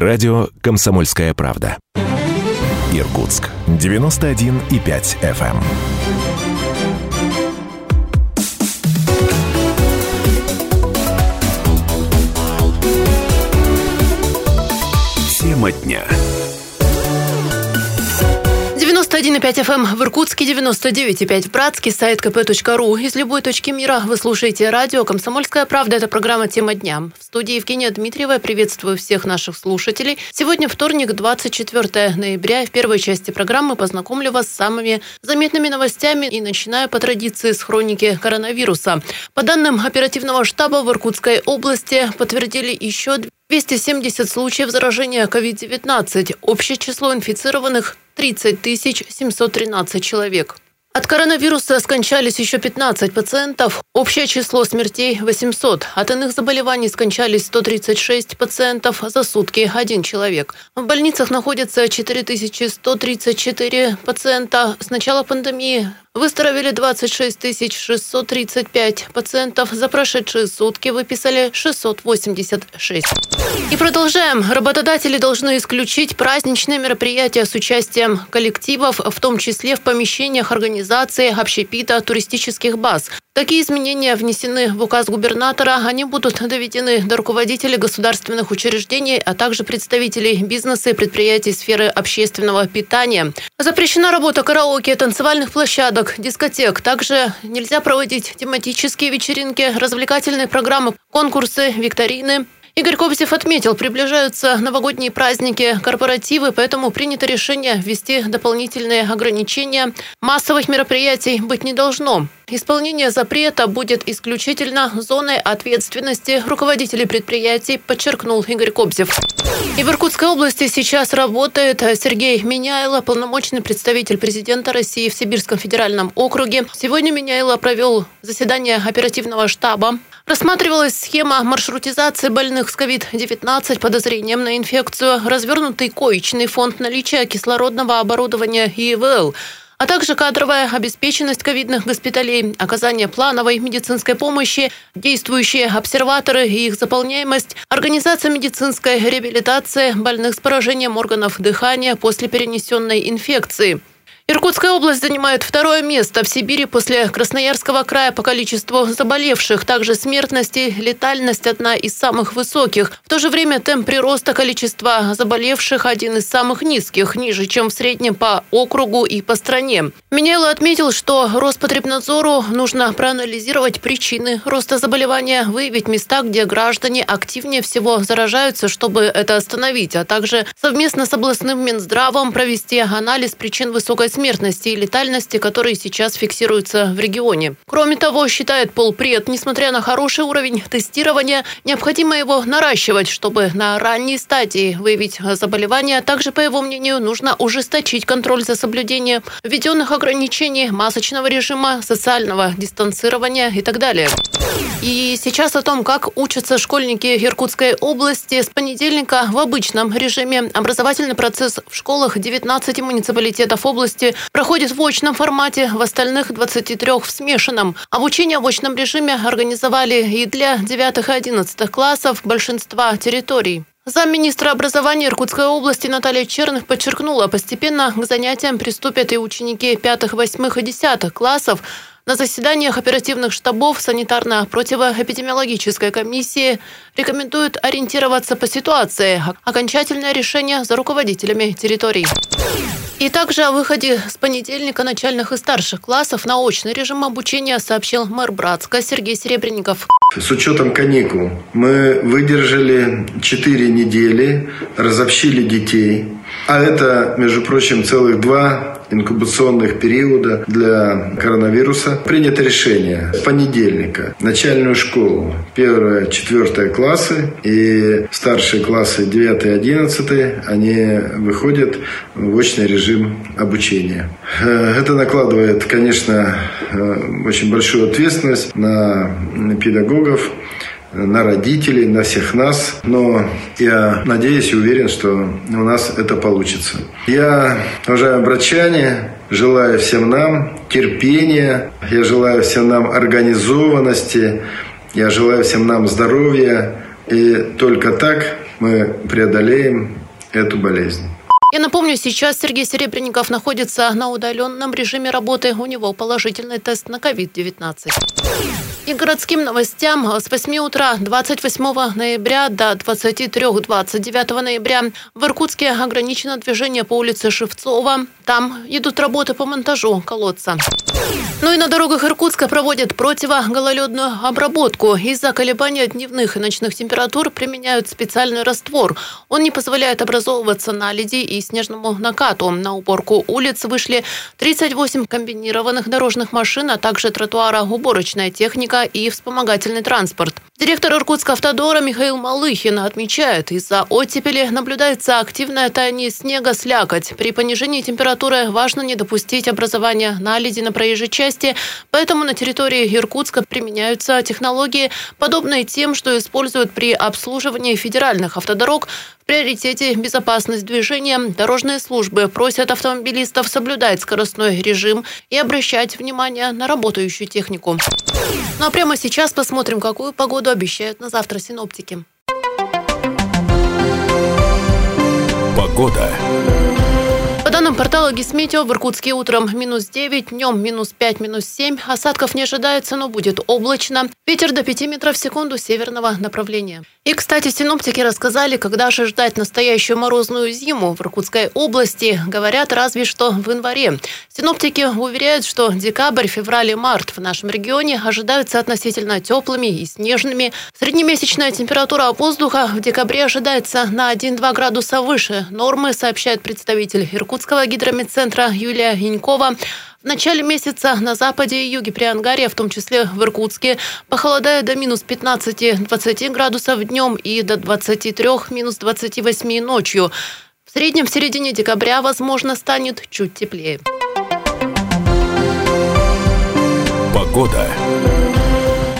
Радио «Комсомольская правда». Иркутск. 91,5 FM. Тема дня. 91,5 FM в Иркутске, 99,5 в Братске, сайт kp.ру. Из любой точки мира вы слушаете радио «Комсомольская правда». Это программа «Тема дня». В студии Евгения Дмитриева. Приветствую всех наших слушателей. Сегодня вторник, 24 ноября. В первой части программы познакомлю вас с самыми заметными новостями и начинаю по традиции с хроники коронавируса. По данным оперативного штаба в Иркутской области подтвердили еще 270 случаев заражения COVID-19. Общее число инфицированных 30 713 человек. От коронавируса скончались еще 15 пациентов. Общее число смертей – 800. От иных заболеваний скончались 136 пациентов за сутки – один человек. В больницах находится 4134 пациента. С начала пандемии Выздоровели 26 635 пациентов. За прошедшие сутки выписали 686. И продолжаем. Работодатели должны исключить праздничные мероприятия с участием коллективов, в том числе в помещениях организации общепита туристических баз. Такие изменения внесены в указ губернатора. Они будут доведены до руководителей государственных учреждений, а также представителей бизнеса и предприятий сферы общественного питания. Запрещена работа караоке, танцевальных площадок, дискотек. Также нельзя проводить тематические вечеринки, развлекательные программы, конкурсы, викторины. Игорь Кобзев отметил, приближаются новогодние праздники, корпоративы, поэтому принято решение ввести дополнительные ограничения. Массовых мероприятий быть не должно. Исполнение запрета будет исключительно зоной ответственности руководителей предприятий, подчеркнул Игорь Кобзев. И в Иркутской области сейчас работает Сергей Меняйло, полномочный представитель президента России в Сибирском федеральном округе. Сегодня Меняйло провел заседание оперативного штаба. Рассматривалась схема маршрутизации больных с COVID-19 подозрением на инфекцию, развернутый коечный фонд наличия кислородного оборудования ИВЛ – а также кадровая обеспеченность ковидных госпиталей, оказание плановой медицинской помощи, действующие обсерваторы и их заполняемость, организация медицинской реабилитации больных с поражением органов дыхания после перенесенной инфекции – Иркутская область занимает второе место в Сибири после Красноярского края по количеству заболевших. Также смертность и летальность одна из самых высоких. В то же время темп прироста количества заболевших один из самых низких, ниже, чем в среднем по округу и по стране. Меняйло отметил, что Роспотребнадзору нужно проанализировать причины роста заболевания, выявить места, где граждане активнее всего заражаются, чтобы это остановить, а также совместно с областным Минздравом провести анализ причин высокой смертности и летальности, которые сейчас фиксируются в регионе. Кроме того, считает полпред, несмотря на хороший уровень тестирования, необходимо его наращивать, чтобы на ранней стадии выявить заболевания. Также, по его мнению, нужно ужесточить контроль за соблюдением введенных ограничений масочного режима, социального дистанцирования и так далее. И сейчас о том, как учатся школьники Иркутской области. С понедельника в обычном режиме образовательный процесс в школах 19 муниципалитетов области проходит в очном формате, в остальных 23 в смешанном. Обучение в очном режиме организовали и для 9 и 11 классов большинства территорий. Замминистра образования Иркутской области Наталья Черных подчеркнула, постепенно к занятиям приступят и ученики 5, 8 и 10 классов. На заседаниях оперативных штабов санитарно-противоэпидемиологической комиссии рекомендуют ориентироваться по ситуации. Окончательное решение за руководителями территорий. И также о выходе с понедельника начальных и старших классов на очный режим обучения сообщил мэр Братска Сергей Серебренников. С учетом каникул мы выдержали 4 недели, разобщили детей. А это, между прочим, целых два инкубационных периода для коронавируса. Принято решение с понедельника начальную школу, первая, четвертая классы и старшие классы 9 и 11, они выходят в очный режим обучения. Э, это накладывает, конечно, э, очень большую ответственность на педагогов, на родителей, на всех нас. Но я надеюсь и уверен, что у нас это получится. Я, уважаемые братчане, желаю всем нам терпения, я желаю всем нам организованности, я желаю всем нам здоровья. И только так мы преодолеем эту болезнь. Я напомню, сейчас Сергей Серебренников находится на удаленном режиме работы. У него положительный тест на COVID-19. И городским новостям с 8 утра 28 ноября до 23-29 ноября в Иркутске ограничено движение по улице Шевцова. Там идут работы по монтажу колодца. Ну и на дорогах Иркутска проводят противогололедную обработку. Из-за колебания дневных и ночных температур применяют специальный раствор. Он не позволяет образовываться наледи и снежному накату. На уборку улиц вышли 38 комбинированных дорожных машин, а также тротуара уборочная техника и вспомогательный транспорт. Директор Иркутска автодора Михаил Малыхин отмечает, из-за оттепели наблюдается активное таяние снега слякоть. При понижении температуры важно не допустить образования наледи на проезжей части, поэтому на территории Иркутска применяются технологии, подобные тем, что используют при обслуживании федеральных автодорог. В приоритете безопасность движения. Дорожные службы просят автомобилистов соблюдать скоростной режим и обращать внимание на работающую технику. Ну а прямо сейчас посмотрим, какую погоду обещают на завтра синоптики. Погода. Данным портала Гисметео, в Иркутске утром минус 9, днем минус 5, минус 7. Осадков не ожидается, но будет облачно. Ветер до 5 метров в секунду северного направления. И, кстати, синоптики рассказали, когда же ждать настоящую морозную зиму в Иркутской области. Говорят, разве что в январе. Синоптики уверяют, что декабрь, февраль и март в нашем регионе ожидаются относительно теплыми и снежными. Среднемесячная температура воздуха в декабре ожидается на 1-2 градуса выше нормы, сообщает представитель Иркутского гидрометцентра Юлия Янькова. В начале месяца на западе и юге Приангария, в том числе в Иркутске, похолодает до минус 15-20 градусов днем и до 23 минус 28 ночью. В среднем в середине декабря, возможно, станет чуть теплее. Погода.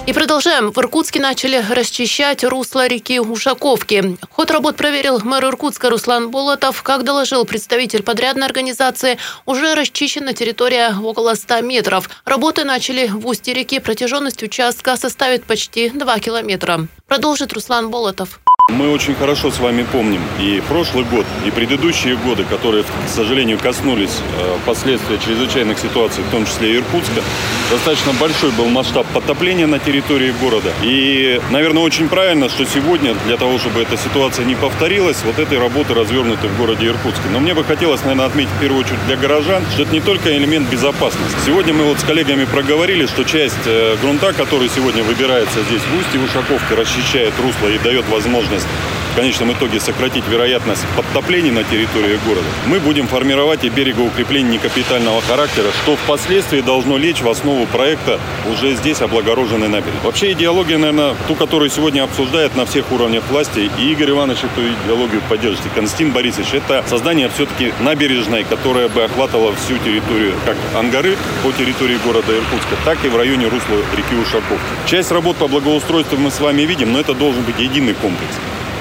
И продолжаем. В Иркутске начали расчищать русло реки Ушаковки. Ход работ проверил мэр Иркутска Руслан Болотов. Как доложил представитель подрядной организации, уже расчищена территория около 100 метров. Работы начали в устье реки. Протяженность участка составит почти 2 километра. Продолжит Руслан Болотов. Мы очень хорошо с вами помним и прошлый год, и предыдущие годы, которые, к сожалению, коснулись э, последствия чрезвычайных ситуаций, в том числе и Иркутска. Достаточно большой был масштаб подтопления на территории города. И, наверное, очень правильно, что сегодня, для того, чтобы эта ситуация не повторилась, вот этой работы развернуты в городе Иркутске. Но мне бы хотелось, наверное, отметить в первую очередь для горожан, что это не только элемент безопасности. Сегодня мы вот с коллегами проговорили, что часть э, грунта, который сегодня выбирается здесь в устье Ушаковки, расчищает русло и дает возможность возможность в конечном итоге сократить вероятность подтоплений на территории города, мы будем формировать и берегоукрепление некапитального характера, что впоследствии должно лечь в основу проекта уже здесь облагороженной набережной. Вообще идеология, наверное, ту, которую сегодня обсуждает на всех уровнях власти, и Игорь Иванович эту идеологию поддержит, и Константин Борисович, это создание все-таки набережной, которая бы охватывала всю территорию, как Ангары по территории города Иркутска, так и в районе русла реки Ушаков. Часть работ по благоустройству мы с вами видим, но это должен быть единый комплекс.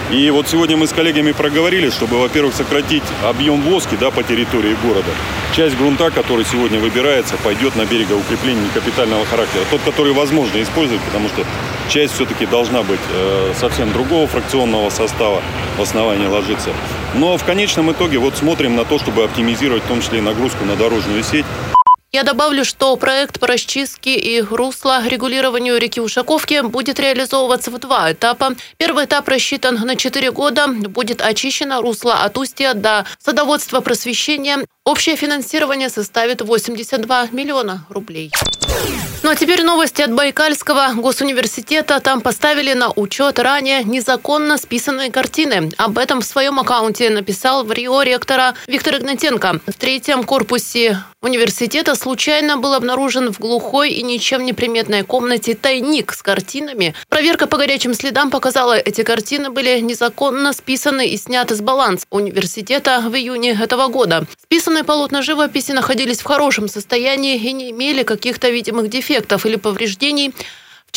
И вот сегодня мы с коллегами проговорили, чтобы, во-первых, сократить объем воски да, по территории города. Часть грунта, который сегодня выбирается, пойдет на берегоукрепление капитального характера. Тот, который возможно использовать, потому что часть все-таки должна быть э, совсем другого фракционного состава в основании ложиться. Но в конечном итоге вот смотрим на то, чтобы оптимизировать в том числе и нагрузку на дорожную сеть. Я добавлю, что проект по расчистке и русла регулированию реки Ушаковки будет реализовываться в два этапа. Первый этап рассчитан на 4 года. Будет очищено русло от устья до садоводства просвещения. Общее финансирование составит 82 миллиона рублей. Ну а теперь новости от Байкальского госуниверситета. Там поставили на учет ранее незаконно списанные картины. Об этом в своем аккаунте написал в Рио ректора Виктор Игнатенко. В третьем корпусе университета случайно был обнаружен в глухой и ничем не приметной комнате тайник с картинами. Проверка по горячим следам показала, эти картины были незаконно списаны и сняты с баланса университета в июне этого года. Списанные полотна живописи находились в хорошем состоянии и не имели каких-то видимых дефектов или повреждений.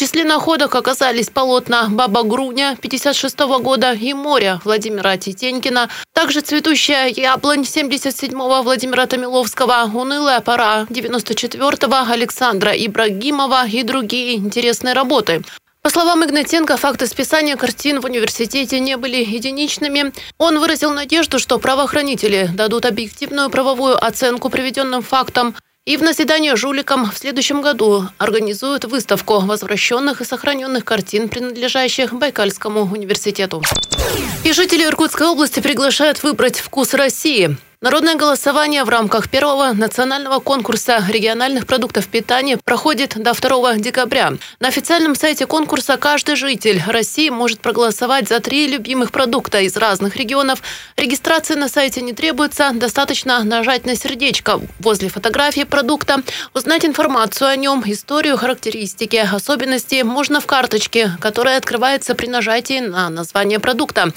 Числе находок оказались полотна «Баба Груня» 56 года и «Море» Владимира Титенькина, также «Цветущая яблонь» 77-го Владимира Томиловского, «Унылая пора» 94-го Александра Ибрагимова и другие интересные работы. По словам Игнатенко, факты списания картин в университете не были единичными. Он выразил надежду, что правоохранители дадут объективную правовую оценку приведенным фактам – и в назидание жуликам в следующем году организуют выставку возвращенных и сохраненных картин, принадлежащих Байкальскому университету. И жители Иркутской области приглашают выбрать вкус России. Народное голосование в рамках первого национального конкурса региональных продуктов питания проходит до 2 декабря. На официальном сайте конкурса каждый житель России может проголосовать за три любимых продукта из разных регионов. Регистрации на сайте не требуется, достаточно нажать на сердечко возле фотографии продукта, узнать информацию о нем, историю, характеристики, особенности можно в карточке, которая открывается при нажатии на название продукта.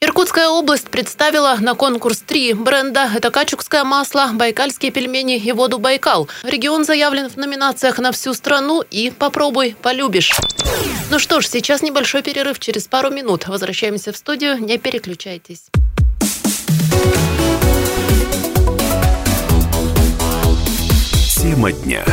Иркутская область представила на конкурс три бренда. Это качукское масло, байкальские пельмени и воду Байкал. Регион заявлен в номинациях на всю страну и «Попробуй, полюбишь». Ну что ж, сейчас небольшой перерыв. Через пару минут возвращаемся в студию. Не переключайтесь. Тема дня.